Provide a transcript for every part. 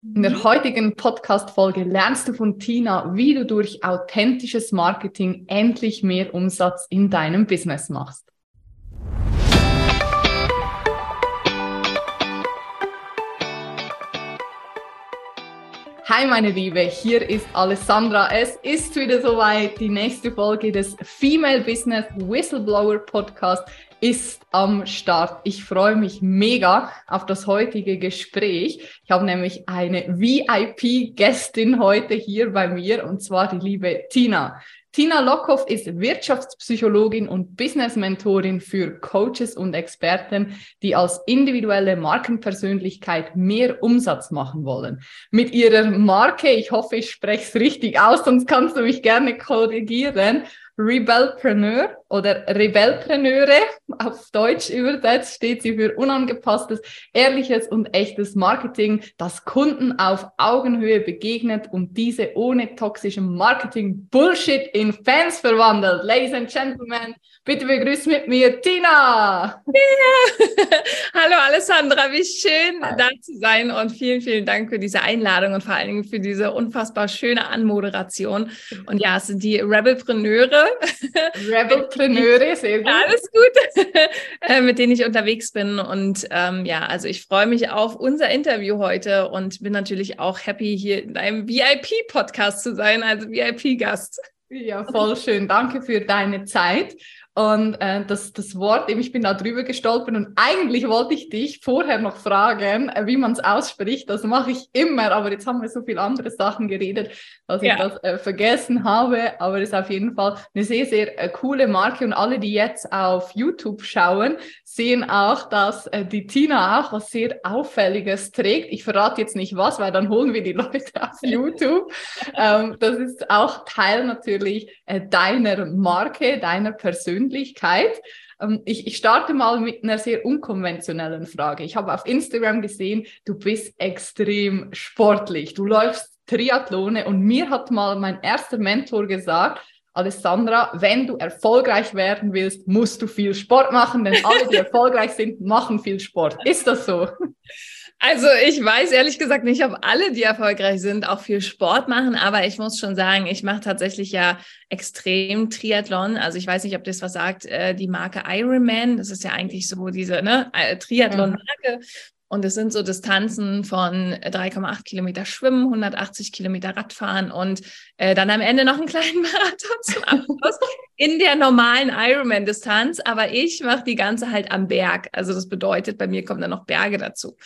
In der heutigen Podcast-Folge lernst du von Tina, wie du durch authentisches Marketing endlich mehr Umsatz in deinem Business machst. Hi meine Liebe, hier ist Alessandra. Es ist wieder soweit. Die nächste Folge des Female Business Whistleblower Podcast ist am Start. Ich freue mich mega auf das heutige Gespräch. Ich habe nämlich eine VIP-Gästin heute hier bei mir und zwar die liebe Tina. Tina Lockhoff ist Wirtschaftspsychologin und Business-Mentorin für Coaches und Experten, die als individuelle Markenpersönlichkeit mehr Umsatz machen wollen. Mit ihrer Marke, ich hoffe, ich spreche es richtig aus, sonst kannst du mich gerne korrigieren, Rebelpreneur oder Rebelpreneure auf Deutsch übersetzt steht sie für unangepasstes, ehrliches und echtes Marketing, das Kunden auf Augenhöhe begegnet und diese ohne toxischen Marketing Bullshit in Fans verwandelt. Ladies and Gentlemen, bitte begrüßt mit mir Tina. Yeah. Hallo Alessandra, wie schön Hi. da zu sein und vielen, vielen Dank für diese Einladung und vor allen Dingen für diese unfassbar schöne Anmoderation. Und ja, es sind die Rebelpreneure Rebelpreneure, sehr gut. alles gut, äh, mit denen ich unterwegs bin. Und ähm, ja, also ich freue mich auf unser Interview heute und bin natürlich auch happy, hier in einem VIP-Podcast zu sein, also VIP-Gast. Ja, voll schön. Danke für deine Zeit. Und äh, das, das Wort, ich bin da drüber gestolpert und eigentlich wollte ich dich vorher noch fragen, äh, wie man es ausspricht. Das mache ich immer, aber jetzt haben wir so viele andere Sachen geredet, dass ja. ich das äh, vergessen habe. Aber es ist auf jeden Fall eine sehr, sehr äh, coole Marke und alle, die jetzt auf YouTube schauen, sehen auch, dass äh, die Tina auch was sehr Auffälliges trägt. Ich verrate jetzt nicht was, weil dann holen wir die Leute auf YouTube. ähm, das ist auch Teil natürlich äh, deiner Marke, deiner Persönlichkeit. Ähm, ich, ich starte mal mit einer sehr unkonventionellen Frage. Ich habe auf Instagram gesehen, du bist extrem sportlich. Du läufst Triathlone und mir hat mal mein erster Mentor gesagt, Alessandra, wenn du erfolgreich werden willst, musst du viel Sport machen, denn alle, die erfolgreich sind, machen viel Sport. Ist das so? Also ich weiß ehrlich gesagt nicht, ob alle, die erfolgreich sind, auch viel Sport machen, aber ich muss schon sagen, ich mache tatsächlich ja extrem Triathlon. Also ich weiß nicht, ob das was sagt, äh, die Marke Ironman, das ist ja eigentlich so diese ne, äh, Triathlon-Marke. Und es sind so Distanzen von 3,8 Kilometer Schwimmen, 180 Kilometer Radfahren und äh, dann am Ende noch einen kleinen Marathon zum Abschluss in der normalen Ironman-Distanz. Aber ich mache die ganze halt am Berg. Also das bedeutet, bei mir kommen dann noch Berge dazu.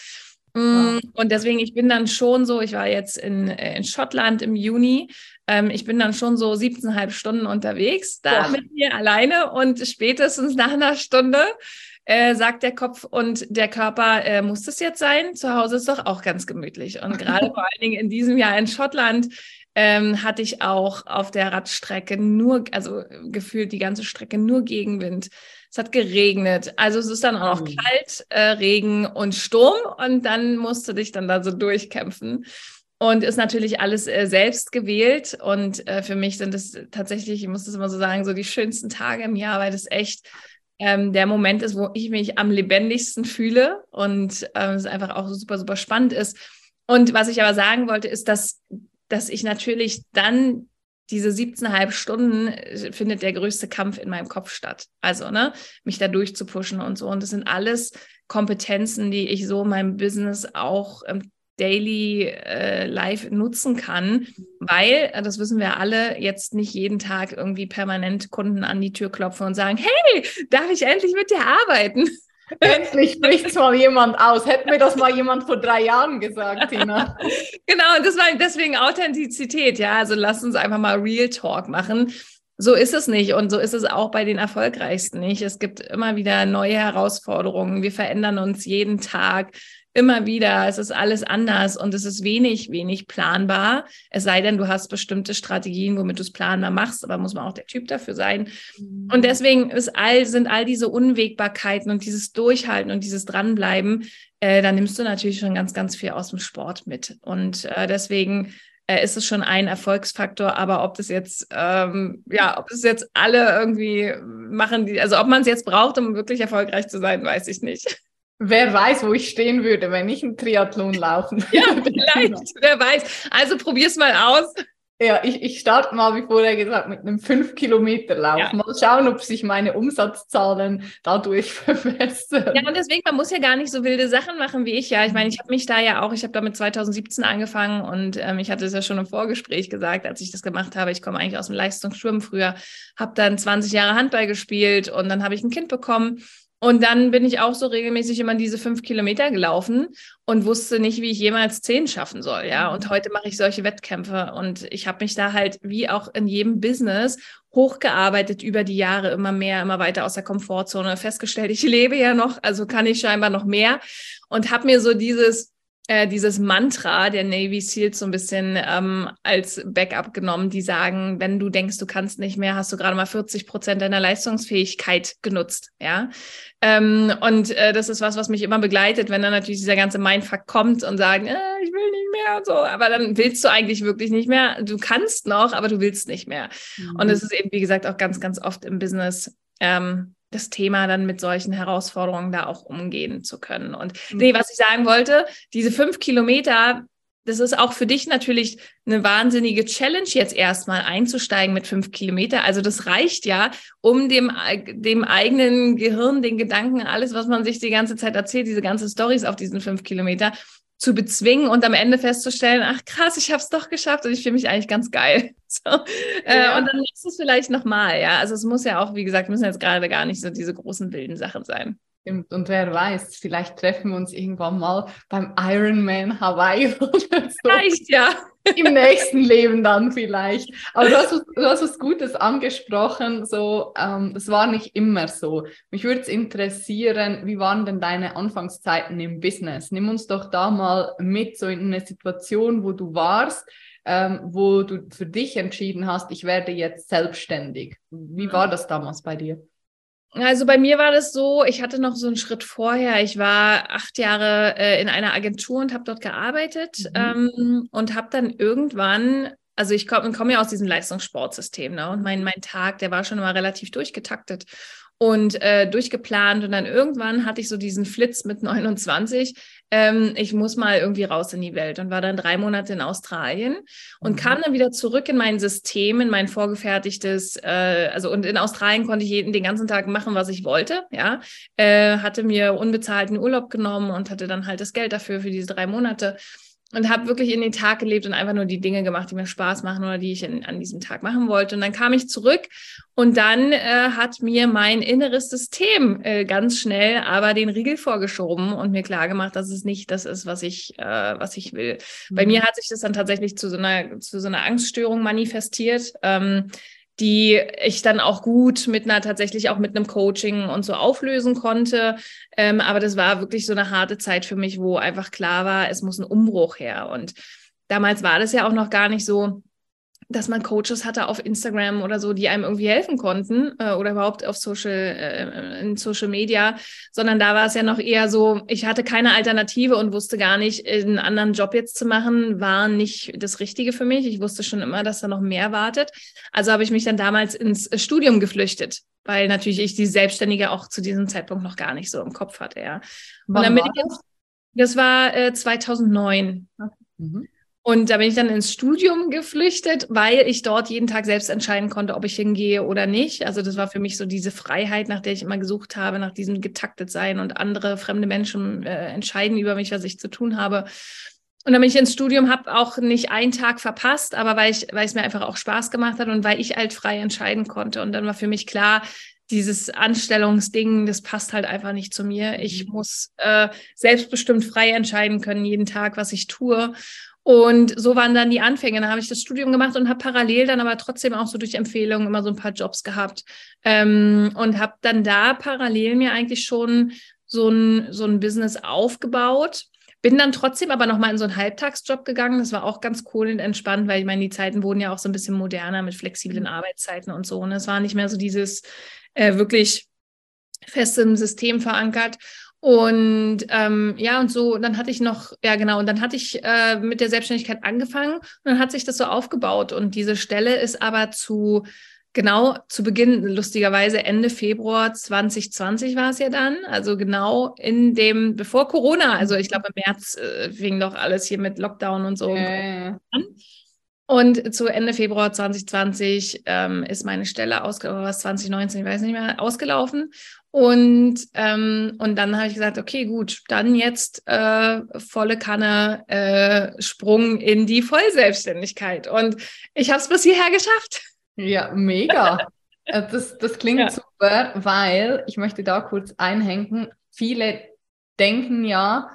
Mm, und deswegen, ich bin dann schon so, ich war jetzt in, äh, in Schottland im Juni, ähm, ich bin dann schon so 17,5 Stunden unterwegs, da Boah. mit mir alleine und spätestens nach einer Stunde äh, sagt der Kopf und der Körper, äh, muss das jetzt sein? Zu Hause ist doch auch ganz gemütlich. Und gerade vor allen Dingen in diesem Jahr in Schottland ähm, hatte ich auch auf der Radstrecke nur, also gefühlt die ganze Strecke nur Gegenwind. Es hat geregnet. Also es ist dann auch noch mhm. kalt, äh, Regen und Sturm und dann musst du dich dann da so durchkämpfen. Und ist natürlich alles äh, selbst gewählt. Und äh, für mich sind es tatsächlich, ich muss das immer so sagen, so die schönsten Tage im Jahr, weil das echt ähm, der Moment ist, wo ich mich am lebendigsten fühle und ähm, es einfach auch super, super spannend ist. Und was ich aber sagen wollte, ist, dass, dass ich natürlich dann diese 17,5 Stunden äh, findet der größte Kampf in meinem Kopf statt. Also, ne, mich da durchzupushen und so. Und das sind alles Kompetenzen, die ich so in meinem Business auch im Daily äh, Life nutzen kann, weil, äh, das wissen wir alle, jetzt nicht jeden Tag irgendwie permanent Kunden an die Tür klopfen und sagen, hey, darf ich endlich mit dir arbeiten? Endlich spricht es mal jemand aus. Hätte mir das mal jemand vor drei Jahren gesagt, Tina. genau, und das war deswegen Authentizität, ja. Also lass uns einfach mal Real Talk machen. So ist es nicht und so ist es auch bei den Erfolgreichsten nicht. Es gibt immer wieder neue Herausforderungen. Wir verändern uns jeden Tag immer wieder, es ist alles anders und es ist wenig, wenig planbar. Es sei denn, du hast bestimmte Strategien, womit du es planbar machst, aber muss man auch der Typ dafür sein. Mhm. Und deswegen ist all, sind all diese Unwägbarkeiten und dieses Durchhalten und dieses Dranbleiben, äh, da nimmst du natürlich schon ganz, ganz viel aus dem Sport mit. Und äh, deswegen äh, ist es schon ein Erfolgsfaktor, aber ob das jetzt, ähm, ja, ob es jetzt alle irgendwie machen, die, also ob man es jetzt braucht, um wirklich erfolgreich zu sein, weiß ich nicht. Wer weiß, wo ich stehen würde, wenn ich einen Triathlon laufen würde. Ja, vielleicht, wer weiß. Also probier's mal aus. Ja, ich, ich starte mal, wie vorher gesagt, mit einem 5-Kilometer-Lauf. Ja. Mal schauen, ob sich meine Umsatzzahlen dadurch verbessern. Ja, und deswegen, man muss ja gar nicht so wilde Sachen machen wie ich. Ja, ich meine, ich habe mich da ja auch, ich habe damit 2017 angefangen und ähm, ich hatte es ja schon im Vorgespräch gesagt, als ich das gemacht habe. Ich komme eigentlich aus dem Leistungsschwimmen früher, habe dann 20 Jahre Handball gespielt und dann habe ich ein Kind bekommen und dann bin ich auch so regelmäßig immer diese fünf Kilometer gelaufen und wusste nicht, wie ich jemals zehn schaffen soll. Ja, und heute mache ich solche Wettkämpfe und ich habe mich da halt wie auch in jedem Business hochgearbeitet über die Jahre, immer mehr, immer weiter aus der Komfortzone festgestellt. Ich lebe ja noch, also kann ich scheinbar noch mehr und habe mir so dieses äh, dieses Mantra der Navy Seals so ein bisschen ähm, als Backup genommen, die sagen, wenn du denkst, du kannst nicht mehr, hast du gerade mal 40 Prozent deiner Leistungsfähigkeit genutzt, ja. Ähm, und äh, das ist was, was mich immer begleitet, wenn dann natürlich dieser ganze Mindfuck kommt und sagen, äh, ich will nicht mehr und so, aber dann willst du eigentlich wirklich nicht mehr. Du kannst noch, aber du willst nicht mehr. Mhm. Und es ist eben, wie gesagt, auch ganz, ganz oft im Business ähm, das Thema dann mit solchen Herausforderungen da auch umgehen zu können. Und mhm. nee, was ich sagen wollte, diese fünf Kilometer, das ist auch für dich natürlich eine wahnsinnige Challenge, jetzt erstmal einzusteigen mit fünf Kilometer. Also das reicht ja, um dem, dem eigenen Gehirn, den Gedanken, alles, was man sich die ganze Zeit erzählt, diese ganzen Stories auf diesen fünf Kilometer, zu bezwingen und am Ende festzustellen, ach krass, ich habe es doch geschafft und ich fühle mich eigentlich ganz geil. So. Äh, ja. Und dann machst du es vielleicht nochmal, ja. Also es muss ja auch, wie gesagt, müssen jetzt gerade gar nicht so diese großen wilden Sachen sein. Und wer weiß, vielleicht treffen wir uns irgendwann mal beim Ironman Hawaii oder so. Vielleicht, ja. Im nächsten Leben dann vielleicht. Aber du hast, du hast was Gutes angesprochen. So, ähm, das war nicht immer so. Mich würde es interessieren, wie waren denn deine Anfangszeiten im Business? Nimm uns doch da mal mit, so in eine Situation, wo du warst, ähm, wo du für dich entschieden hast, ich werde jetzt selbstständig. Wie war das damals bei dir? Also bei mir war das so, ich hatte noch so einen Schritt vorher. Ich war acht Jahre äh, in einer Agentur und habe dort gearbeitet mhm. ähm, und habe dann irgendwann, also ich komme komm ja aus diesem Leistungssportsystem ne? und mein, mein Tag, der war schon immer relativ durchgetaktet und äh, durchgeplant. Und dann irgendwann hatte ich so diesen Flitz mit 29. Ähm, ich muss mal irgendwie raus in die Welt und war dann drei Monate in Australien und mhm. kam dann wieder zurück in mein System, in mein vorgefertigtes, äh, also und in Australien konnte ich jeden, den ganzen Tag machen, was ich wollte, ja. Äh, hatte mir unbezahlten Urlaub genommen und hatte dann halt das Geld dafür für diese drei Monate und habe wirklich in den Tag gelebt und einfach nur die Dinge gemacht, die mir Spaß machen oder die ich in, an diesem Tag machen wollte. Und dann kam ich zurück und dann äh, hat mir mein inneres System äh, ganz schnell aber den Riegel vorgeschoben und mir klar gemacht, dass es nicht das ist, was ich, äh, was ich will. Mhm. Bei mir hat sich das dann tatsächlich zu so einer, zu so einer Angststörung manifestiert. Ähm, die ich dann auch gut mit einer tatsächlich auch mit einem Coaching und so auflösen konnte. Ähm, aber das war wirklich so eine harte Zeit für mich, wo einfach klar war, es muss ein Umbruch her. Und damals war das ja auch noch gar nicht so, dass man Coaches hatte auf Instagram oder so, die einem irgendwie helfen konnten äh, oder überhaupt auf Social, äh, in Social Media, sondern da war es ja noch eher so, ich hatte keine Alternative und wusste gar nicht, einen anderen Job jetzt zu machen, war nicht das Richtige für mich. Ich wusste schon immer, dass da noch mehr wartet. Also habe ich mich dann damals ins Studium geflüchtet, weil natürlich ich die Selbstständige auch zu diesem Zeitpunkt noch gar nicht so im Kopf hatte, ja. Und dann bin ich jetzt, das war äh, 2009. Okay. Mhm. Und da bin ich dann ins Studium geflüchtet, weil ich dort jeden Tag selbst entscheiden konnte, ob ich hingehe oder nicht. Also das war für mich so diese Freiheit, nach der ich immer gesucht habe, nach diesem getaktet sein und andere fremde Menschen äh, entscheiden über mich, was ich zu tun habe. Und dann bin ich ins Studium, habe auch nicht einen Tag verpasst, aber weil ich, weil es mir einfach auch Spaß gemacht hat und weil ich halt frei entscheiden konnte. Und dann war für mich klar, dieses Anstellungsding, das passt halt einfach nicht zu mir. Ich mhm. muss äh, selbstbestimmt frei entscheiden können, jeden Tag, was ich tue. Und so waren dann die Anfänge. Dann habe ich das Studium gemacht und habe parallel dann aber trotzdem auch so durch Empfehlungen immer so ein paar Jobs gehabt. Ähm, und habe dann da parallel mir eigentlich schon so ein, so ein Business aufgebaut. Bin dann trotzdem aber nochmal in so einen Halbtagsjob gegangen. Das war auch ganz cool und entspannt, weil ich meine, die Zeiten wurden ja auch so ein bisschen moderner mit flexiblen mhm. Arbeitszeiten und so. Und es war nicht mehr so dieses äh, wirklich fest im System verankert. Und ähm, ja, und so, dann hatte ich noch, ja genau, und dann hatte ich äh, mit der Selbstständigkeit angefangen und dann hat sich das so aufgebaut. Und diese Stelle ist aber zu genau zu Beginn, lustigerweise Ende Februar 2020 war es ja dann, also genau in dem, bevor Corona, also ich glaube im März äh, fing doch alles hier mit Lockdown und so äh. an. Und zu Ende Februar 2020 ähm, ist meine Stelle ausgelaufen, was 2019, ich weiß nicht mehr, ausgelaufen. Und, ähm, und dann habe ich gesagt, okay, gut, dann jetzt äh, volle Kanne äh, Sprung in die Vollselbstständigkeit. Und ich habe es bis hierher geschafft. Ja, mega. Äh, das, das klingt ja. super, weil ich möchte da kurz einhängen. Viele denken ja,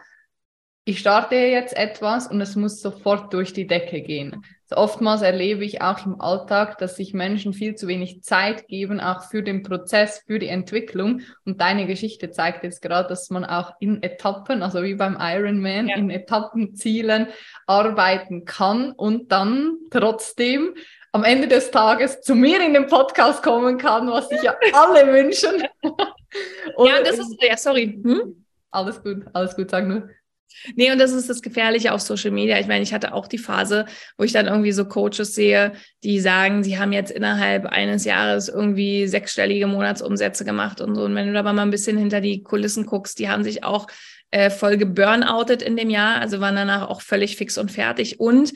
ich starte jetzt etwas und es muss sofort durch die Decke gehen. So oftmals erlebe ich auch im Alltag, dass sich Menschen viel zu wenig Zeit geben, auch für den Prozess, für die Entwicklung. Und deine Geschichte zeigt jetzt gerade, dass man auch in Etappen, also wie beim Ironman, ja. in Etappenzielen arbeiten kann und dann trotzdem am Ende des Tages zu mir in den Podcast kommen kann, was sich ja alle wünschen. ja, das ist, ja, sorry. Hm? Alles gut, alles gut, sag nur. Nee, und das ist das Gefährliche auf Social Media. Ich meine, ich hatte auch die Phase, wo ich dann irgendwie so Coaches sehe, die sagen, sie haben jetzt innerhalb eines Jahres irgendwie sechsstellige Monatsumsätze gemacht und so. Und wenn du da mal ein bisschen hinter die Kulissen guckst, die haben sich auch äh, voll geburnoutet in dem Jahr, also waren danach auch völlig fix und fertig. Und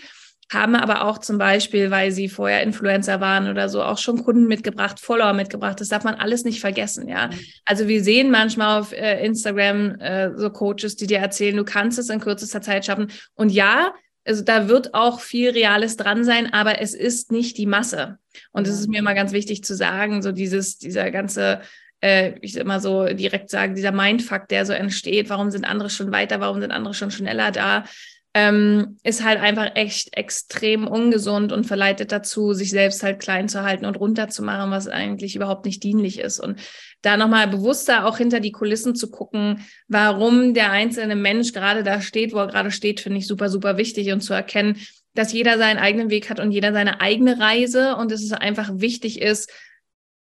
haben aber auch zum Beispiel, weil sie vorher Influencer waren oder so, auch schon Kunden mitgebracht, Follower mitgebracht. Das darf man alles nicht vergessen, ja. Mhm. Also wir sehen manchmal auf äh, Instagram äh, so Coaches, die dir erzählen, du kannst es in kürzester Zeit schaffen. Und ja, also da wird auch viel Reales dran sein, aber es ist nicht die Masse. Und es ist mir immer ganz wichtig zu sagen, so dieses, dieser ganze äh, ich immer so direkt sagen, dieser Mindfuck, der so entsteht, warum sind andere schon weiter, warum sind andere schon schneller da, ähm, ist halt einfach echt extrem ungesund und verleitet dazu, sich selbst halt klein zu halten und runterzumachen, was eigentlich überhaupt nicht dienlich ist. Und da nochmal bewusster auch hinter die Kulissen zu gucken, warum der einzelne Mensch gerade da steht, wo er gerade steht, finde ich super, super wichtig und zu erkennen, dass jeder seinen eigenen Weg hat und jeder seine eigene Reise und dass es einfach wichtig ist,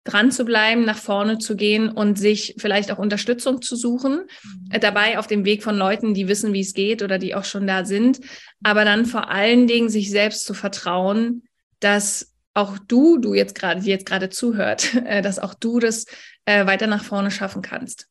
dran zu bleiben, nach vorne zu gehen und sich vielleicht auch Unterstützung zu suchen. Mhm. Dabei auf dem Weg von Leuten, die wissen, wie es geht oder die auch schon da sind. Aber dann vor allen Dingen sich selbst zu vertrauen, dass auch du, du jetzt gerade, die jetzt gerade zuhört, äh, dass auch du das äh, weiter nach vorne schaffen kannst.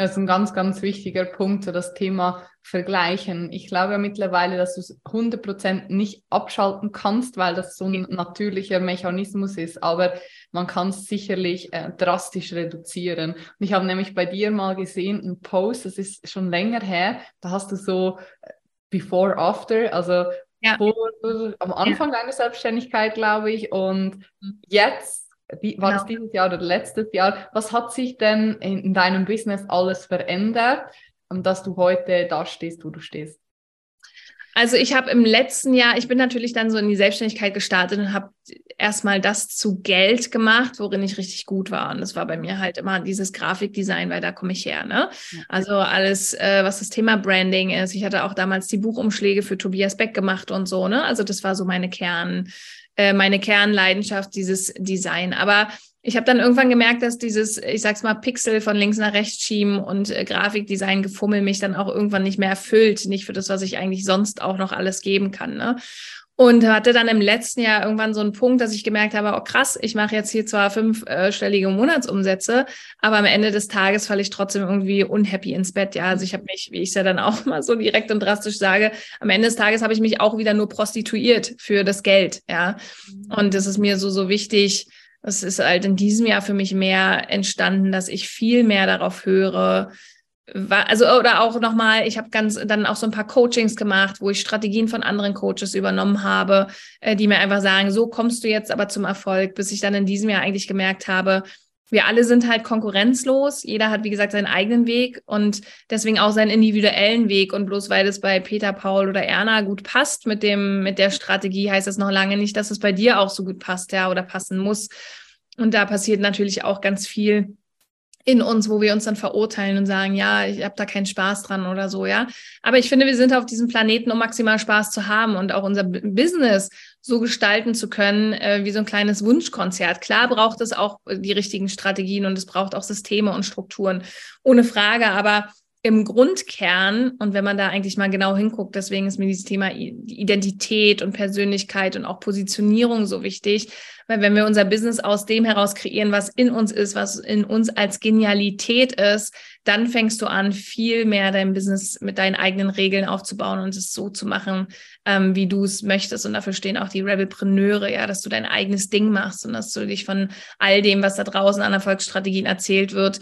Das ist ein ganz, ganz wichtiger Punkt, so das Thema Vergleichen. Ich glaube mittlerweile, dass du es 100% nicht abschalten kannst, weil das so ein natürlicher Mechanismus ist, aber man kann es sicherlich äh, drastisch reduzieren. Und ich habe nämlich bei dir mal gesehen, einen Post, das ist schon länger her, da hast du so äh, Before, After, also ja. vor, am Anfang ja. deiner Selbstständigkeit, glaube ich, und jetzt wie, war genau. das dieses Jahr oder letztes Jahr? Was hat sich denn in, in deinem Business alles verändert, dass du heute da stehst, wo du stehst? Also ich habe im letzten Jahr, ich bin natürlich dann so in die Selbstständigkeit gestartet und habe erstmal das zu Geld gemacht, worin ich richtig gut war. Und das war bei mir halt immer dieses Grafikdesign, weil da komme ich her. Ne? Also alles, äh, was das Thema Branding ist. Ich hatte auch damals die Buchumschläge für Tobias Beck gemacht und so. Ne? Also das war so meine Kern, äh, meine Kernleidenschaft, dieses Design. Aber ich habe dann irgendwann gemerkt, dass dieses, ich sag's mal, Pixel von links nach rechts schieben und äh, Grafikdesign gefummel mich dann auch irgendwann nicht mehr erfüllt, nicht für das, was ich eigentlich sonst auch noch alles geben kann. Ne? Und hatte dann im letzten Jahr irgendwann so einen Punkt, dass ich gemerkt habe, oh krass, ich mache jetzt hier zwar fünfstellige Monatsumsätze, aber am Ende des Tages falle ich trotzdem irgendwie unhappy ins Bett. Ja, also ich habe mich, wie ich es ja dann auch mal so direkt und drastisch sage, am Ende des Tages habe ich mich auch wieder nur prostituiert für das Geld. Ja, und das ist mir so, so wichtig. Es ist halt in diesem Jahr für mich mehr entstanden, dass ich viel mehr darauf höre, also oder auch nochmal, ich habe ganz dann auch so ein paar Coachings gemacht, wo ich Strategien von anderen Coaches übernommen habe, äh, die mir einfach sagen, so kommst du jetzt aber zum Erfolg, bis ich dann in diesem Jahr eigentlich gemerkt habe, wir alle sind halt konkurrenzlos. Jeder hat, wie gesagt, seinen eigenen Weg und deswegen auch seinen individuellen Weg. Und bloß weil es bei Peter, Paul oder Erna gut passt mit dem, mit der Strategie, heißt das noch lange nicht, dass es bei dir auch so gut passt, ja, oder passen muss. Und da passiert natürlich auch ganz viel in uns, wo wir uns dann verurteilen und sagen, ja, ich habe da keinen Spaß dran oder so, ja. Aber ich finde, wir sind auf diesem Planeten, um maximal Spaß zu haben und auch unser Business so gestalten zu können, äh, wie so ein kleines Wunschkonzert. Klar braucht es auch die richtigen Strategien und es braucht auch Systeme und Strukturen, ohne Frage. Aber im Grundkern und wenn man da eigentlich mal genau hinguckt, deswegen ist mir dieses Thema Identität und Persönlichkeit und auch Positionierung so wichtig, weil wenn wir unser Business aus dem heraus kreieren, was in uns ist, was in uns als Genialität ist, dann fängst du an, viel mehr dein Business mit deinen eigenen Regeln aufzubauen und es so zu machen, ähm, wie du es möchtest. Und dafür stehen auch die Rebelpreneure, ja, dass du dein eigenes Ding machst und dass du dich von all dem, was da draußen an Erfolgsstrategien erzählt wird,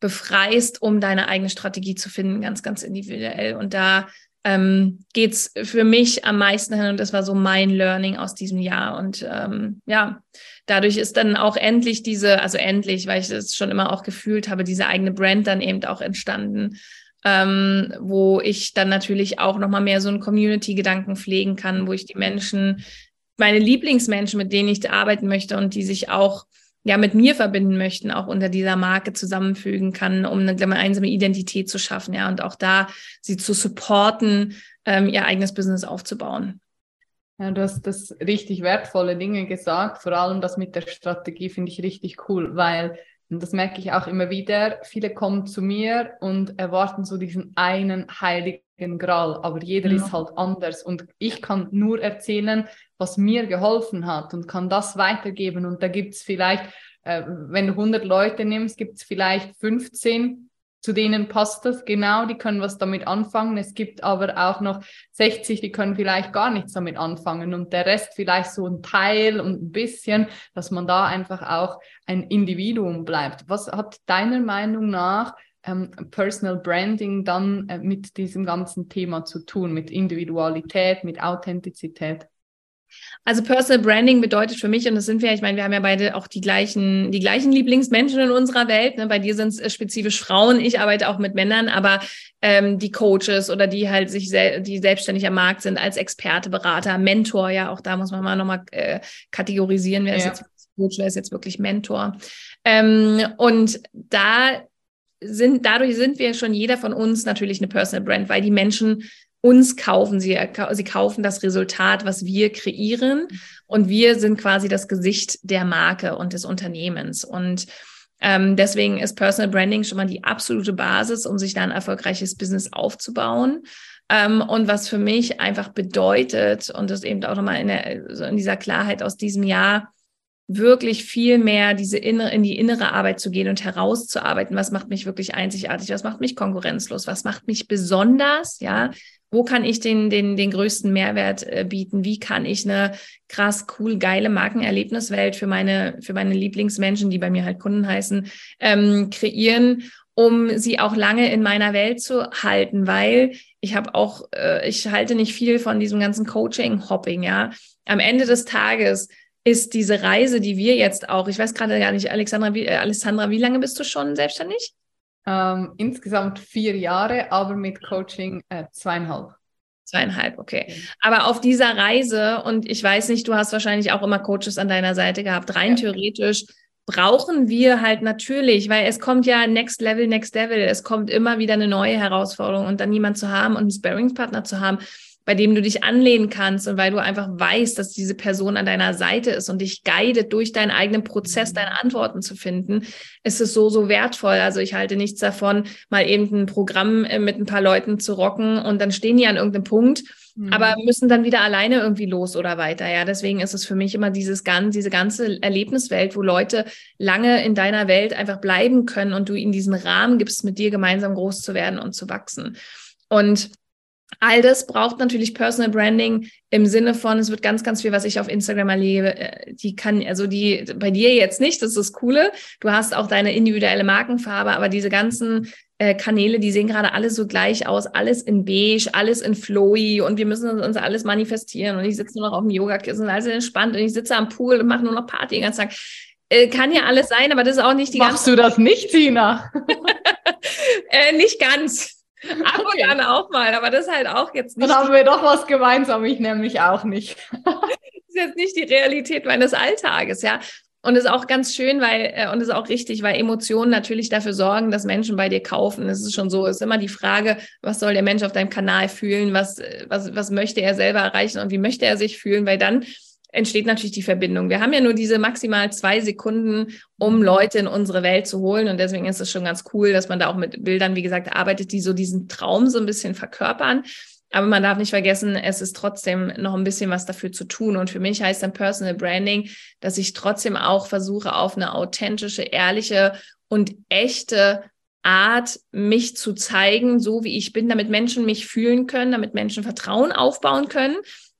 befreist, um deine eigene Strategie zu finden, ganz, ganz individuell. Und da ähm, geht es für mich am meisten hin und das war so mein Learning aus diesem Jahr. Und ähm, ja, dadurch ist dann auch endlich diese, also endlich, weil ich das schon immer auch gefühlt habe, diese eigene Brand dann eben auch entstanden. Ähm, wo ich dann natürlich auch nochmal mehr so einen Community-Gedanken pflegen kann, wo ich die Menschen, meine Lieblingsmenschen, mit denen ich arbeiten möchte und die sich auch ja mit mir verbinden möchten, auch unter dieser Marke zusammenfügen kann, um eine gemeinsame Identität zu schaffen, ja, und auch da sie zu supporten, ähm, ihr eigenes Business aufzubauen. Ja, du hast das richtig wertvolle Dinge gesagt. Vor allem das mit der Strategie finde ich richtig cool, weil, und das merke ich auch immer wieder, viele kommen zu mir und erwarten so diesen einen heiligen Gral, aber jeder ja. ist halt anders. Und ich kann nur erzählen, was mir geholfen hat und kann das weitergeben. Und da gibt es vielleicht, äh, wenn du 100 Leute nimmst, gibt es vielleicht 15, zu denen passt das genau, die können was damit anfangen. Es gibt aber auch noch 60, die können vielleicht gar nichts damit anfangen und der Rest vielleicht so ein Teil und ein bisschen, dass man da einfach auch ein Individuum bleibt. Was hat deiner Meinung nach ähm, Personal Branding dann äh, mit diesem ganzen Thema zu tun, mit Individualität, mit Authentizität? Also Personal Branding bedeutet für mich, und das sind wir, ich meine, wir haben ja beide auch die gleichen, die gleichen Lieblingsmenschen in unserer Welt. Ne? Bei dir sind es äh, spezifisch Frauen, ich arbeite auch mit Männern, aber ähm, die Coaches oder die halt sich sel die selbstständig am Markt sind als Experte, Berater, Mentor, ja, auch da muss man mal nochmal äh, kategorisieren, wer ja. ist jetzt Coach, wer ist jetzt wirklich Mentor. Ähm, und da sind, dadurch sind wir schon jeder von uns natürlich eine Personal Brand, weil die Menschen uns kaufen. Sie, sie kaufen das Resultat, was wir kreieren. Und wir sind quasi das Gesicht der Marke und des Unternehmens. Und ähm, deswegen ist Personal Branding schon mal die absolute Basis, um sich da ein erfolgreiches Business aufzubauen. Ähm, und was für mich einfach bedeutet, und das eben auch nochmal in, der, so in dieser Klarheit aus diesem Jahr, wirklich viel mehr diese innere, in die innere Arbeit zu gehen und herauszuarbeiten, was macht mich wirklich einzigartig, was macht mich konkurrenzlos, was macht mich besonders, ja, wo kann ich den, den, den größten Mehrwert äh, bieten? Wie kann ich eine krass, cool, geile Markenerlebniswelt für meine, für meine Lieblingsmenschen, die bei mir halt Kunden heißen, ähm, kreieren, um sie auch lange in meiner Welt zu halten, weil ich habe auch, äh, ich halte nicht viel von diesem ganzen Coaching-Hopping, ja. Am Ende des Tages ist diese Reise, die wir jetzt auch, ich weiß gerade gar nicht, Alexandra, wie, äh, Alessandra, wie lange bist du schon selbstständig? Ähm, insgesamt vier Jahre, aber mit Coaching äh, zweieinhalb. Zweieinhalb, okay. Aber auf dieser Reise, und ich weiß nicht, du hast wahrscheinlich auch immer Coaches an deiner Seite gehabt, rein ja. theoretisch brauchen wir halt natürlich, weil es kommt ja Next Level, Next Level, es kommt immer wieder eine neue Herausforderung und dann jemand zu haben und einen Sparringspartner zu haben, bei dem du dich anlehnen kannst und weil du einfach weißt, dass diese Person an deiner Seite ist und dich guidet durch deinen eigenen Prozess, deine Antworten zu finden, ist es so, so wertvoll. Also ich halte nichts davon, mal eben ein Programm äh, mit ein paar Leuten zu rocken und dann stehen die an irgendeinem Punkt, mhm. aber müssen dann wieder alleine irgendwie los oder weiter. Ja, deswegen ist es für mich immer dieses ganz, diese ganze Erlebniswelt, wo Leute lange in deiner Welt einfach bleiben können und du ihnen diesen Rahmen gibst, mit dir gemeinsam groß zu werden und zu wachsen. Und All das braucht natürlich Personal Branding im Sinne von, es wird ganz, ganz viel, was ich auf Instagram erlebe, äh, die kann, also die bei dir jetzt nicht, das ist das Coole. Du hast auch deine individuelle Markenfarbe, aber diese ganzen äh, Kanäle, die sehen gerade alle so gleich aus, alles in beige, alles in flowy und wir müssen uns alles manifestieren und ich sitze nur noch auf dem Yogakissen, alles entspannt und ich sitze am Pool und mache nur noch Party den ganzen Tag. Äh, kann ja alles sein, aber das ist auch nicht die Machst ganze... du das nicht, Tina? äh, nicht ganz. Ab und an auch mal, aber das ist halt auch jetzt nicht. Dann haben wir doch was gemeinsam, ich nämlich auch nicht. das ist jetzt nicht die Realität meines Alltages, ja. Und ist auch ganz schön, weil, äh, und ist auch richtig, weil Emotionen natürlich dafür sorgen, dass Menschen bei dir kaufen. Es ist schon so, es ist immer die Frage, was soll der Mensch auf deinem Kanal fühlen, was, äh, was, was möchte er selber erreichen und wie möchte er sich fühlen, weil dann entsteht natürlich die Verbindung. Wir haben ja nur diese maximal zwei Sekunden, um Leute in unsere Welt zu holen. Und deswegen ist es schon ganz cool, dass man da auch mit Bildern, wie gesagt, arbeitet, die so diesen Traum so ein bisschen verkörpern. Aber man darf nicht vergessen, es ist trotzdem noch ein bisschen was dafür zu tun. Und für mich heißt dann Personal Branding, dass ich trotzdem auch versuche, auf eine authentische, ehrliche und echte Art, mich zu zeigen, so wie ich bin, damit Menschen mich fühlen können, damit Menschen Vertrauen aufbauen können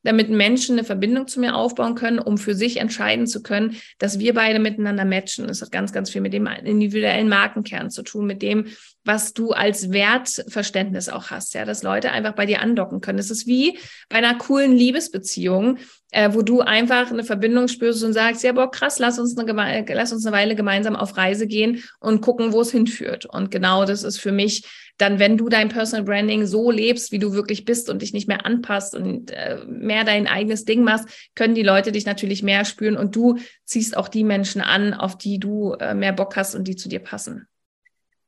damit Menschen eine Verbindung zu mir aufbauen können, um für sich entscheiden zu können, dass wir beide miteinander matchen. Das hat ganz, ganz viel mit dem individuellen Markenkern zu tun, mit dem, was du als Wertverständnis auch hast, ja, dass Leute einfach bei dir andocken können. Das ist wie bei einer coolen Liebesbeziehung, äh, wo du einfach eine Verbindung spürst und sagst, ja, boah, krass, lass uns eine, lass uns eine Weile gemeinsam auf Reise gehen und gucken, wo es hinführt. Und genau das ist für mich dann, wenn du dein Personal Branding so lebst, wie du wirklich bist und dich nicht mehr anpasst und äh, mehr dein eigenes Ding machst, können die Leute dich natürlich mehr spüren und du ziehst auch die Menschen an, auf die du äh, mehr Bock hast und die zu dir passen.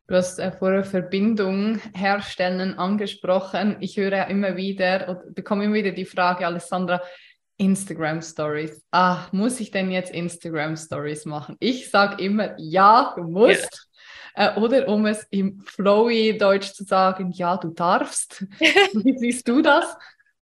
Du hast äh, vorher Verbindung herstellen angesprochen. Ich höre ja immer wieder und bekomme immer wieder die Frage, Alessandra, Instagram Stories. Ah, muss ich denn jetzt Instagram Stories machen? Ich sage immer, ja, du musst. Äh, oder um es im flowy Deutsch zu sagen, ja, du darfst. Wie siehst du das?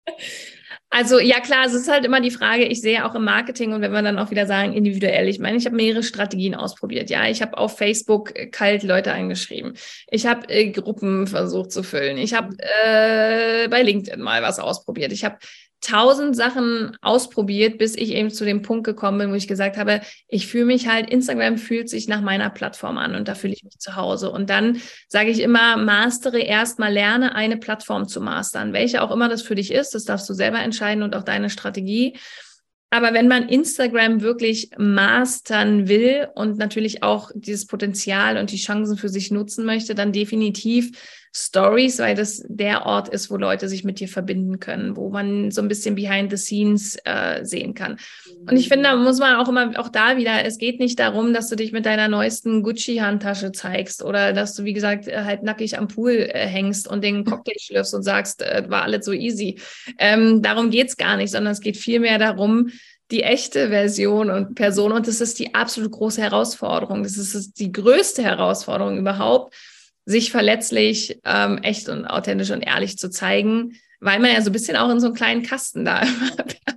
Also ja klar, es ist halt immer die Frage, ich sehe auch im Marketing und wenn wir dann auch wieder sagen individuell, ich meine, ich habe mehrere Strategien ausprobiert. Ja, ich habe auf Facebook kalt Leute eingeschrieben. Ich habe äh, Gruppen versucht zu füllen. Ich habe äh, bei LinkedIn mal was ausprobiert. Ich habe tausend Sachen ausprobiert, bis ich eben zu dem Punkt gekommen bin, wo ich gesagt habe, ich fühle mich halt, Instagram fühlt sich nach meiner Plattform an und da fühle ich mich zu Hause. Und dann sage ich immer, mastere erstmal, lerne eine Plattform zu mastern. Welche auch immer das für dich ist, das darfst du selber entscheiden und auch deine Strategie. Aber wenn man Instagram wirklich mastern will und natürlich auch dieses Potenzial und die Chancen für sich nutzen möchte, dann definitiv Stories, weil das der Ort ist, wo Leute sich mit dir verbinden können, wo man so ein bisschen behind the scenes äh, sehen kann. Und ich finde, da muss man auch immer, auch da wieder, es geht nicht darum, dass du dich mit deiner neuesten Gucci-Handtasche zeigst oder dass du, wie gesagt, äh, halt nackig am Pool äh, hängst und den Cocktail schlürfst und sagst, äh, war alles so easy. Ähm, darum geht's gar nicht, sondern es geht vielmehr darum, die echte Version und Person. Und das ist die absolut große Herausforderung. Das ist die größte Herausforderung überhaupt sich verletzlich, ähm, echt und authentisch und ehrlich zu zeigen, weil man ja so ein bisschen auch in so einem kleinen Kasten da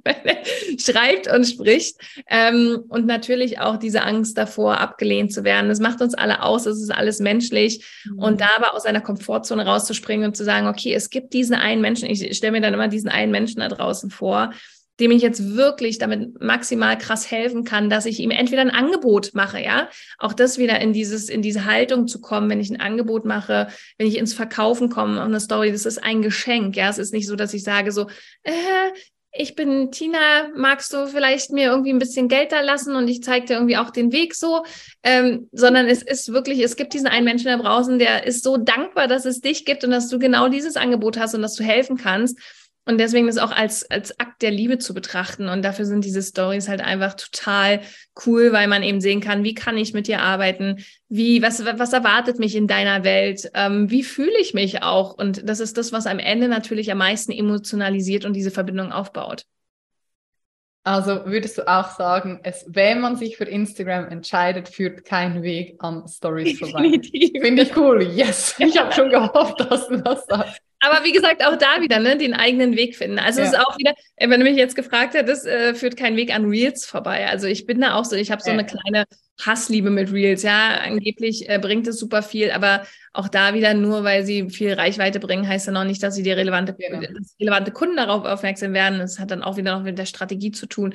schreibt und spricht. Ähm, und natürlich auch diese Angst davor, abgelehnt zu werden. Das macht uns alle aus, es ist alles menschlich. Mhm. Und da aber aus einer Komfortzone rauszuspringen und zu sagen, okay, es gibt diesen einen Menschen, ich stelle mir dann immer diesen einen Menschen da draußen vor, dem ich jetzt wirklich damit maximal krass helfen kann, dass ich ihm entweder ein Angebot mache, ja, auch das wieder in dieses, in diese Haltung zu kommen, wenn ich ein Angebot mache, wenn ich ins Verkaufen komme, eine Story, das ist ein Geschenk, ja, es ist nicht so, dass ich sage so, äh, ich bin Tina, magst du vielleicht mir irgendwie ein bisschen Geld da lassen und ich zeige dir irgendwie auch den Weg so, ähm, sondern es ist wirklich, es gibt diesen einen Menschen da draußen, der ist so dankbar, dass es dich gibt und dass du genau dieses Angebot hast und dass du helfen kannst. Und deswegen ist auch als, als Akt der Liebe zu betrachten. Und dafür sind diese Stories halt einfach total cool, weil man eben sehen kann, wie kann ich mit dir arbeiten? Wie, was, was erwartet mich in deiner Welt? Ähm, wie fühle ich mich auch? Und das ist das, was am Ende natürlich am meisten emotionalisiert und diese Verbindung aufbaut. Also würdest du auch sagen, es, wenn man sich für Instagram entscheidet, führt kein Weg an Stories vorbei. Finde ich cool. Yes. Ich habe schon gehofft, dass du das sagst. Aber wie gesagt, auch da wieder ne, den eigenen Weg finden. Also ja. es ist auch wieder, wenn du mich jetzt gefragt hättest, äh, führt kein Weg an Reels vorbei. Also ich bin da auch so, ich habe so eine kleine Hassliebe mit Reels. Ja, angeblich äh, bringt es super viel, aber auch da wieder nur, weil sie viel Reichweite bringen, heißt ja noch nicht, dass sie die relevante, genau. relevante Kunden darauf aufmerksam werden. Das hat dann auch wieder noch mit der Strategie zu tun.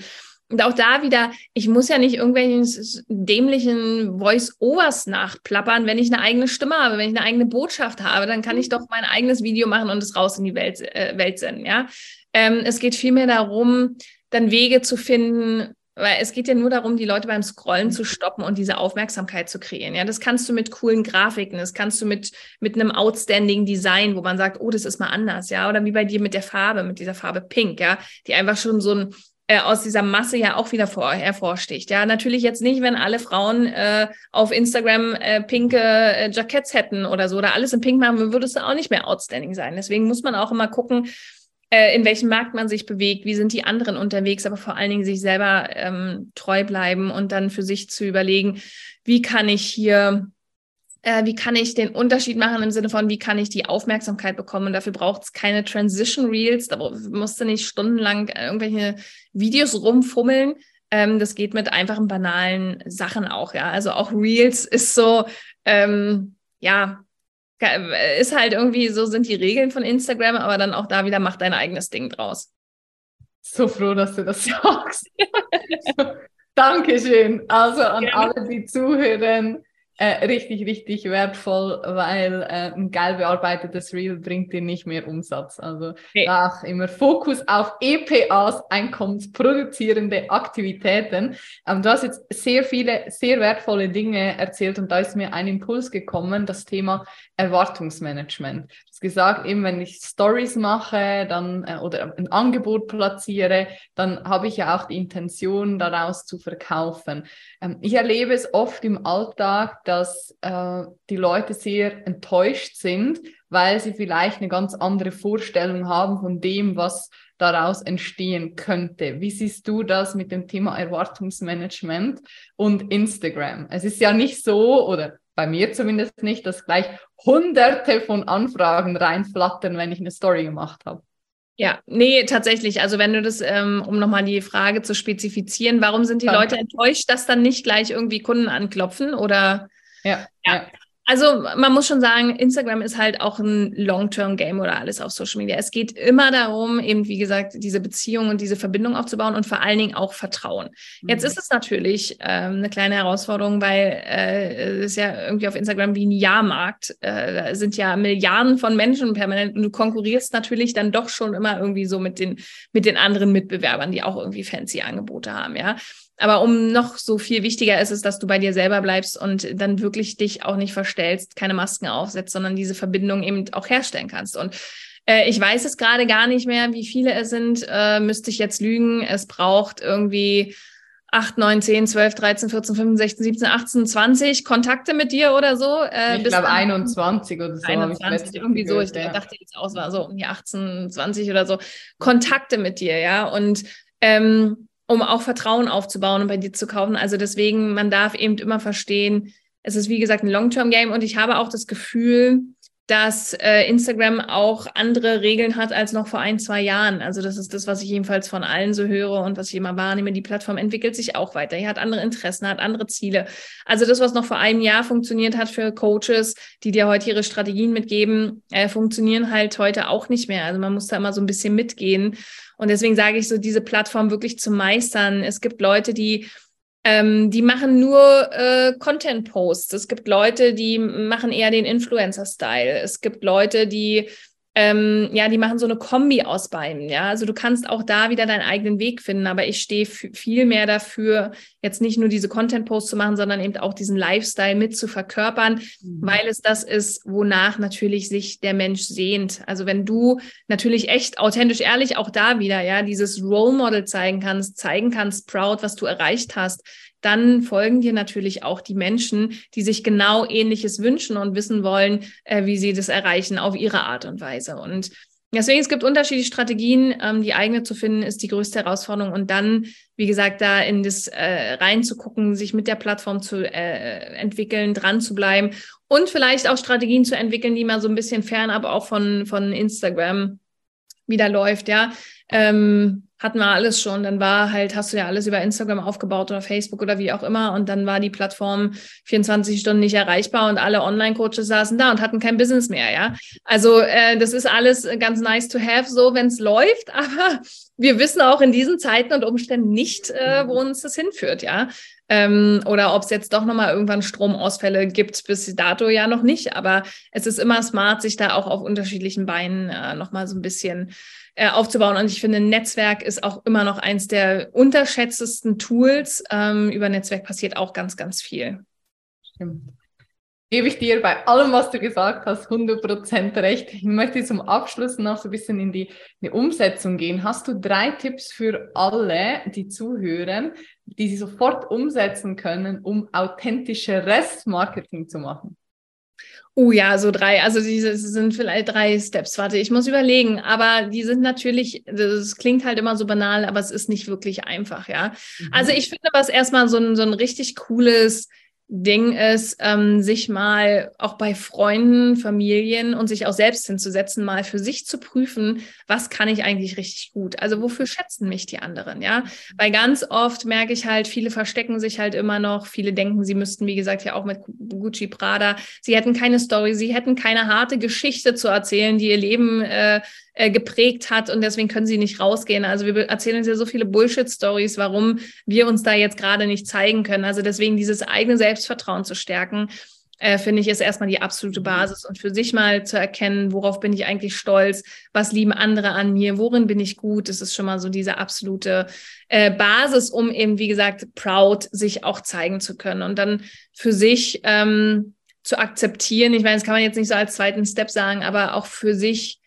Und auch da wieder, ich muss ja nicht irgendwelchen dämlichen Voice-Overs nachplappern, wenn ich eine eigene Stimme habe, wenn ich eine eigene Botschaft habe, dann kann ich doch mein eigenes Video machen und es raus in die Welt, äh, Welt senden, ja. Ähm, es geht vielmehr darum, dann Wege zu finden, weil es geht ja nur darum, die Leute beim Scrollen zu stoppen und diese Aufmerksamkeit zu kreieren. Ja, das kannst du mit coolen Grafiken, das kannst du mit, mit einem outstanding Design, wo man sagt, oh, das ist mal anders, ja, oder wie bei dir mit der Farbe, mit dieser Farbe Pink, ja, die einfach schon so ein äh, aus dieser Masse ja auch wieder vor, hervorsticht. Ja, natürlich jetzt nicht, wenn alle Frauen äh, auf Instagram äh, pinke äh, Jacketts hätten oder so oder alles in Pink machen, würde es auch nicht mehr outstanding sein. Deswegen muss man auch immer gucken, äh, in welchem Markt man sich bewegt, wie sind die anderen unterwegs, aber vor allen Dingen sich selber ähm, treu bleiben und dann für sich zu überlegen, wie kann ich hier äh, wie kann ich den Unterschied machen im Sinne von, wie kann ich die Aufmerksamkeit bekommen? Und dafür braucht es keine Transition Reels, da musst du nicht stundenlang äh, irgendwelche Videos rumfummeln. Ähm, das geht mit einfachen, banalen Sachen auch, ja. Also auch Reels ist so, ähm, ja, ist halt irgendwie, so sind die Regeln von Instagram, aber dann auch da wieder mach dein eigenes Ding draus. So froh, dass du das sagst. Dankeschön. Also an ja. alle, die zuhören, äh, richtig, richtig wertvoll, weil äh, ein geil bearbeitetes Reel bringt dir nicht mehr Umsatz. Also nee. auch immer Fokus auf EPAs, einkommensproduzierende Aktivitäten. Ähm, du hast jetzt sehr viele, sehr wertvolle Dinge erzählt und da ist mir ein Impuls gekommen, das Thema Erwartungsmanagement. Du hast gesagt, eben wenn ich Stories mache dann, äh, oder ein Angebot platziere, dann habe ich ja auch die Intention, daraus zu verkaufen. Ähm, ich erlebe es oft im Alltag, dass äh, die Leute sehr enttäuscht sind, weil sie vielleicht eine ganz andere Vorstellung haben von dem, was daraus entstehen könnte. Wie siehst du das mit dem Thema Erwartungsmanagement und Instagram? Es ist ja nicht so, oder bei mir zumindest nicht, dass gleich hunderte von Anfragen reinflattern, wenn ich eine Story gemacht habe. Ja, nee, tatsächlich. Also wenn du das, ähm, um nochmal die Frage zu spezifizieren, warum sind die Danke. Leute enttäuscht, dass dann nicht gleich irgendwie Kunden anklopfen oder? Ja, ja. Also man muss schon sagen, Instagram ist halt auch ein Long-Term-Game oder alles auf Social Media. Es geht immer darum, eben wie gesagt, diese Beziehung und diese Verbindung aufzubauen und vor allen Dingen auch Vertrauen. Mhm. Jetzt ist es natürlich ähm, eine kleine Herausforderung, weil äh, es ist ja irgendwie auf Instagram wie ein Jahrmarkt. Äh, da sind ja Milliarden von Menschen permanent und du konkurrierst natürlich dann doch schon immer irgendwie so mit den, mit den anderen Mitbewerbern, die auch irgendwie fancy Angebote haben, ja. Aber um noch so viel wichtiger ist es, dass du bei dir selber bleibst und dann wirklich dich auch nicht verstellst, keine Masken aufsetzt, sondern diese Verbindung eben auch herstellen kannst. Und äh, ich weiß es gerade gar nicht mehr, wie viele es sind, äh, müsste ich jetzt lügen. Es braucht irgendwie 8, 9, 10, 12, 13, 14, 15, 16, 17, 18, 20 Kontakte mit dir oder so. Äh, ich glaube 21 oder so. 21, irgendwie so. Ich ja. dachte jetzt aus, war so um die 18, 20 oder so. Kontakte mit dir, ja. Und ähm, um auch Vertrauen aufzubauen und bei dir zu kaufen. Also deswegen, man darf eben immer verstehen, es ist wie gesagt ein Long-Term-Game und ich habe auch das Gefühl, dass äh, Instagram auch andere Regeln hat als noch vor ein, zwei Jahren. Also das ist das, was ich jedenfalls von allen so höre und was ich immer wahrnehme. Die Plattform entwickelt sich auch weiter. Er hat andere Interessen, hat andere Ziele. Also das, was noch vor einem Jahr funktioniert hat für Coaches, die dir heute ihre Strategien mitgeben, äh, funktionieren halt heute auch nicht mehr. Also man muss da immer so ein bisschen mitgehen. Und deswegen sage ich so, diese Plattform wirklich zu meistern. Es gibt Leute, die ähm, die machen nur äh, Content-Posts. Es gibt Leute, die machen eher den Influencer-Style. Es gibt Leute, die ähm, ja, die machen so eine Kombi aus beiden, ja. Also du kannst auch da wieder deinen eigenen Weg finden, aber ich stehe viel mehr dafür, jetzt nicht nur diese Content-Posts zu machen, sondern eben auch diesen Lifestyle mit zu verkörpern, mhm. weil es das ist, wonach natürlich sich der Mensch sehnt. Also wenn du natürlich echt authentisch, ehrlich auch da wieder, ja, dieses Role Model zeigen kannst, zeigen kannst, proud, was du erreicht hast, dann folgen dir natürlich auch die Menschen, die sich genau ähnliches wünschen und wissen wollen, äh, wie sie das erreichen auf ihre Art und Weise. Und deswegen, es gibt unterschiedliche Strategien. Ähm, die eigene zu finden, ist die größte Herausforderung. Und dann, wie gesagt, da in das äh, reinzugucken, sich mit der Plattform zu äh, entwickeln, dran zu bleiben und vielleicht auch Strategien zu entwickeln, die mal so ein bisschen fernab auch von, von Instagram wieder läuft, ja. Ähm, hatten wir alles schon. Dann war halt, hast du ja alles über Instagram aufgebaut oder Facebook oder wie auch immer. Und dann war die Plattform 24 Stunden nicht erreichbar und alle Online-Coaches saßen da und hatten kein Business mehr, ja. Also äh, das ist alles ganz nice to have, so wenn es läuft, aber wir wissen auch in diesen Zeiten und Umständen nicht, äh, wo uns das hinführt, ja. Ähm, oder ob es jetzt doch nochmal irgendwann Stromausfälle gibt, bis dato ja noch nicht. Aber es ist immer smart, sich da auch auf unterschiedlichen Beinen äh, nochmal so ein bisschen äh, aufzubauen. Und ich finde, Netzwerk ist auch immer noch eins der unterschätztesten Tools. Ähm, über Netzwerk passiert auch ganz, ganz viel. Stimmt. Gebe ich dir bei allem, was du gesagt hast, 100% recht. Ich möchte zum Abschluss noch so ein bisschen in die, in die Umsetzung gehen. Hast du drei Tipps für alle, die zuhören, die sie sofort umsetzen können, um authentische Restmarketing zu machen? Oh ja, so drei. Also diese sind vielleicht drei Steps. Warte, ich muss überlegen. Aber die sind natürlich, das klingt halt immer so banal, aber es ist nicht wirklich einfach, ja. Mhm. Also ich finde, was erstmal so ein, so ein richtig cooles Ding ist, ähm, sich mal auch bei Freunden, Familien und sich auch selbst hinzusetzen, mal für sich zu prüfen, was kann ich eigentlich richtig gut? Also wofür schätzen mich die anderen, ja? Weil ganz oft merke ich halt, viele verstecken sich halt immer noch, viele denken, sie müssten, wie gesagt, ja auch mit Gucci Prada, sie hätten keine Story, sie hätten keine harte Geschichte zu erzählen, die ihr Leben äh, äh, geprägt hat und deswegen können sie nicht rausgehen. Also wir erzählen uns ja so viele Bullshit-Stories, warum wir uns da jetzt gerade nicht zeigen können. Also deswegen dieses eigene Selbstvertrauen zu stärken, äh, finde ich, ist erstmal die absolute mhm. Basis und für sich mal zu erkennen, worauf bin ich eigentlich stolz, was lieben andere an mir, worin bin ich gut, das ist schon mal so diese absolute äh, Basis, um eben, wie gesagt, proud sich auch zeigen zu können und dann für sich ähm, zu akzeptieren. Ich meine, das kann man jetzt nicht so als zweiten Step sagen, aber auch für sich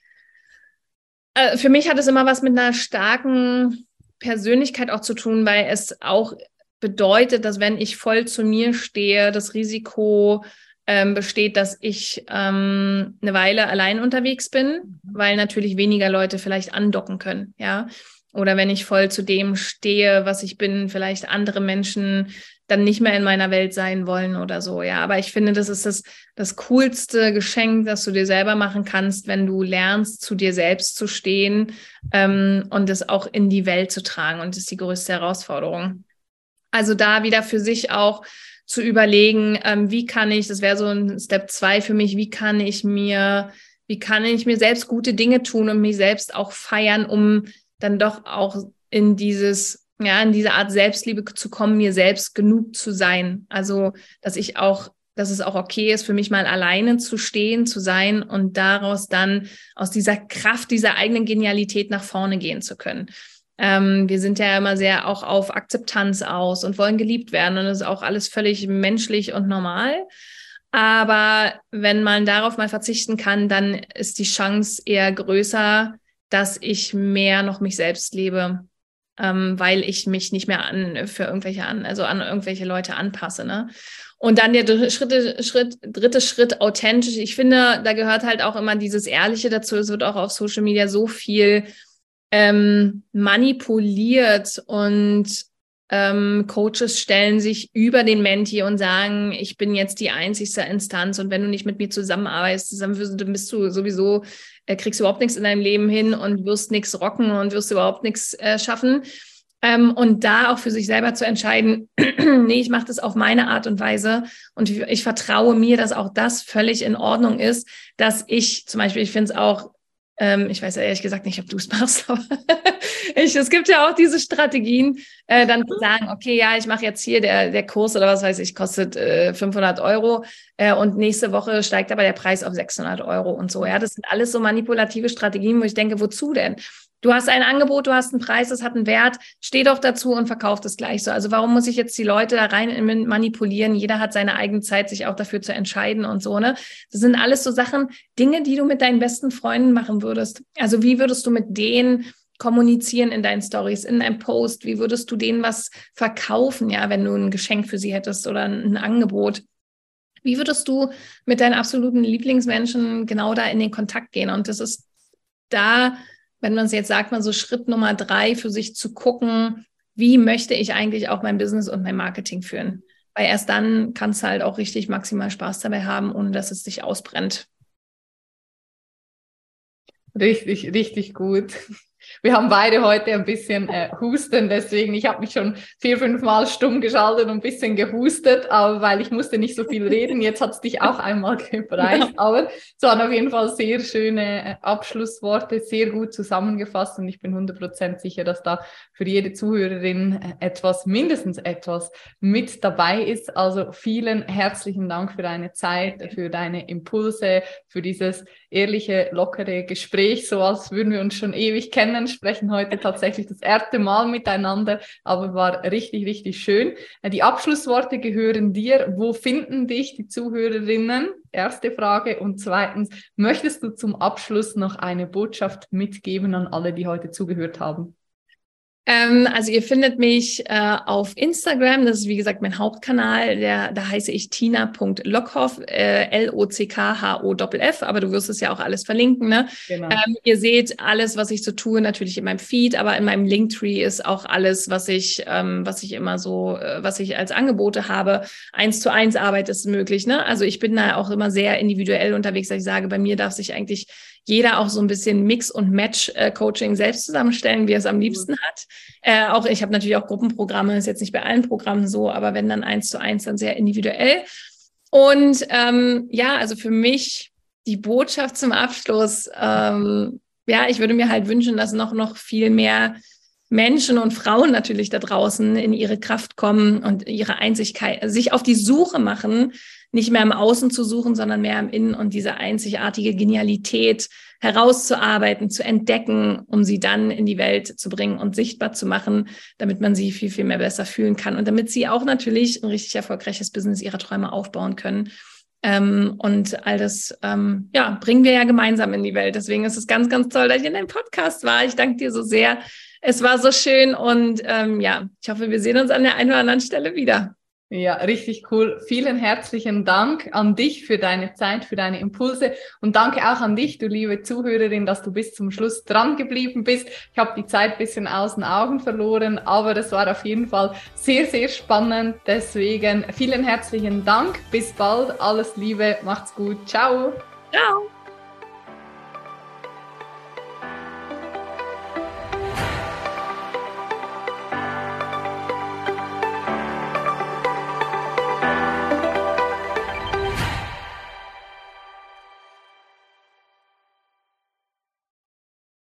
für mich hat es immer was mit einer starken Persönlichkeit auch zu tun, weil es auch bedeutet, dass wenn ich voll zu mir stehe, das Risiko ähm, besteht, dass ich ähm, eine Weile allein unterwegs bin, weil natürlich weniger Leute vielleicht andocken können, ja. Oder wenn ich voll zu dem stehe, was ich bin, vielleicht andere Menschen dann nicht mehr in meiner Welt sein wollen oder so. Ja, aber ich finde, das ist das, das coolste Geschenk, das du dir selber machen kannst, wenn du lernst, zu dir selbst zu stehen ähm, und es auch in die Welt zu tragen. Und das ist die größte Herausforderung. Also da wieder für sich auch zu überlegen, ähm, wie kann ich, das wäre so ein Step zwei für mich, wie kann ich mir, wie kann ich mir selbst gute Dinge tun und mich selbst auch feiern, um dann doch auch in dieses ja, in diese Art Selbstliebe zu kommen, mir selbst genug zu sein. Also, dass ich auch, dass es auch okay ist, für mich mal alleine zu stehen, zu sein und daraus dann aus dieser Kraft, dieser eigenen Genialität nach vorne gehen zu können. Ähm, wir sind ja immer sehr auch auf Akzeptanz aus und wollen geliebt werden und das ist auch alles völlig menschlich und normal. Aber wenn man darauf mal verzichten kann, dann ist die Chance eher größer, dass ich mehr noch mich selbst lebe ähm, weil ich mich nicht mehr an für irgendwelche an, also an irgendwelche Leute anpasse. Ne? Und dann der dritte Schritt, dritte Schritt authentisch. Ich finde, da gehört halt auch immer dieses Ehrliche dazu. Es wird auch auf Social Media so viel ähm, manipuliert und ähm, Coaches stellen sich über den Menti und sagen, ich bin jetzt die einzigste Instanz und wenn du nicht mit mir zusammenarbeitest, dann bist du sowieso kriegst überhaupt nichts in deinem Leben hin und wirst nichts rocken und wirst überhaupt nichts äh, schaffen. Ähm, und da auch für sich selber zu entscheiden, nee, ich mache das auf meine Art und Weise und ich, ich vertraue mir, dass auch das völlig in Ordnung ist, dass ich zum Beispiel, ich finde es auch ähm, ich weiß ja ehrlich gesagt nicht, ob du es machst, aber ich, es gibt ja auch diese Strategien, äh, dann zu sagen, okay, ja, ich mache jetzt hier der, der Kurs oder was weiß ich, kostet äh, 500 Euro äh, und nächste Woche steigt aber der Preis auf 600 Euro und so. Ja, das sind alles so manipulative Strategien, wo ich denke, wozu denn? Du hast ein Angebot, du hast einen Preis, das hat einen Wert, steh doch dazu und verkauf das gleich so. Also warum muss ich jetzt die Leute da rein manipulieren? Jeder hat seine eigene Zeit, sich auch dafür zu entscheiden und so, ne? Das sind alles so Sachen, Dinge, die du mit deinen besten Freunden machen würdest. Also wie würdest du mit denen kommunizieren in deinen Stories, in deinem Post? Wie würdest du denen was verkaufen, ja, wenn du ein Geschenk für sie hättest oder ein Angebot? Wie würdest du mit deinen absoluten Lieblingsmenschen genau da in den Kontakt gehen? Und das ist da wenn man es jetzt sagt, man so Schritt Nummer drei für sich zu gucken, wie möchte ich eigentlich auch mein Business und mein Marketing führen? Weil erst dann kannst du halt auch richtig maximal Spaß dabei haben, ohne dass es dich ausbrennt. Richtig, richtig gut. Wir haben beide heute ein bisschen äh, Husten, deswegen ich habe mich schon vier, fünf Mal stumm geschaltet und ein bisschen gehustet, aber weil ich musste nicht so viel reden. Jetzt hat es dich auch einmal gebereicht, ja. aber es waren auf jeden Fall sehr schöne äh, Abschlussworte, sehr gut zusammengefasst und ich bin 100% sicher, dass da für jede Zuhörerin äh, etwas, mindestens etwas mit dabei ist. Also vielen herzlichen Dank für deine Zeit, für deine Impulse, für dieses ehrliche, lockere Gespräch, so als würden wir uns schon ewig kennen, sprechen heute tatsächlich das erste Mal miteinander, aber war richtig, richtig schön. Äh, die Abschlussworte gehören dir. Wo finden dich die Zuhörerinnen? Erste Frage. Und zweitens, möchtest du zum Abschluss noch eine Botschaft mitgeben an alle, die heute zugehört haben? Ähm, also ihr findet mich äh, auf Instagram, das ist wie gesagt mein Hauptkanal, der, da heiße ich tina.lockhoff, äh, L-O-C-K-H-O-F-F, aber du wirst es ja auch alles verlinken. Ne? Genau. Ähm, ihr seht alles, was ich so tue, natürlich in meinem Feed, aber in meinem Linktree ist auch alles, was ich, ähm, was ich immer so, äh, was ich als Angebote habe. Eins zu eins Arbeit ist möglich. Ne? Also ich bin da auch immer sehr individuell unterwegs, dass ich sage, bei mir darf sich eigentlich jeder auch so ein bisschen Mix- und Match-Coaching selbst zusammenstellen, wie er es am liebsten hat. Äh, auch ich habe natürlich auch Gruppenprogramme, ist jetzt nicht bei allen Programmen so, aber wenn dann eins zu eins, dann sehr individuell. Und ähm, ja, also für mich die Botschaft zum Abschluss, ähm, ja, ich würde mir halt wünschen, dass noch, noch viel mehr Menschen und Frauen natürlich da draußen in ihre Kraft kommen und ihre Einzigkeit, sich auf die Suche machen nicht mehr im Außen zu suchen, sondern mehr im Innen und diese einzigartige Genialität herauszuarbeiten, zu entdecken, um sie dann in die Welt zu bringen und sichtbar zu machen, damit man sie viel, viel mehr besser fühlen kann und damit sie auch natürlich ein richtig erfolgreiches Business ihrer Träume aufbauen können. Ähm, und all das, ähm, ja, bringen wir ja gemeinsam in die Welt. Deswegen ist es ganz, ganz toll, dass ich in deinem Podcast war. Ich danke dir so sehr. Es war so schön und ähm, ja, ich hoffe, wir sehen uns an der einen oder anderen Stelle wieder. Ja, richtig cool. Vielen herzlichen Dank an dich für deine Zeit, für deine Impulse und danke auch an dich, du liebe Zuhörerin, dass du bis zum Schluss dran geblieben bist. Ich habe die Zeit bisschen aus den Augen verloren, aber das war auf jeden Fall sehr, sehr spannend. Deswegen vielen herzlichen Dank. Bis bald. Alles Liebe. Macht's gut. Ciao. Ciao.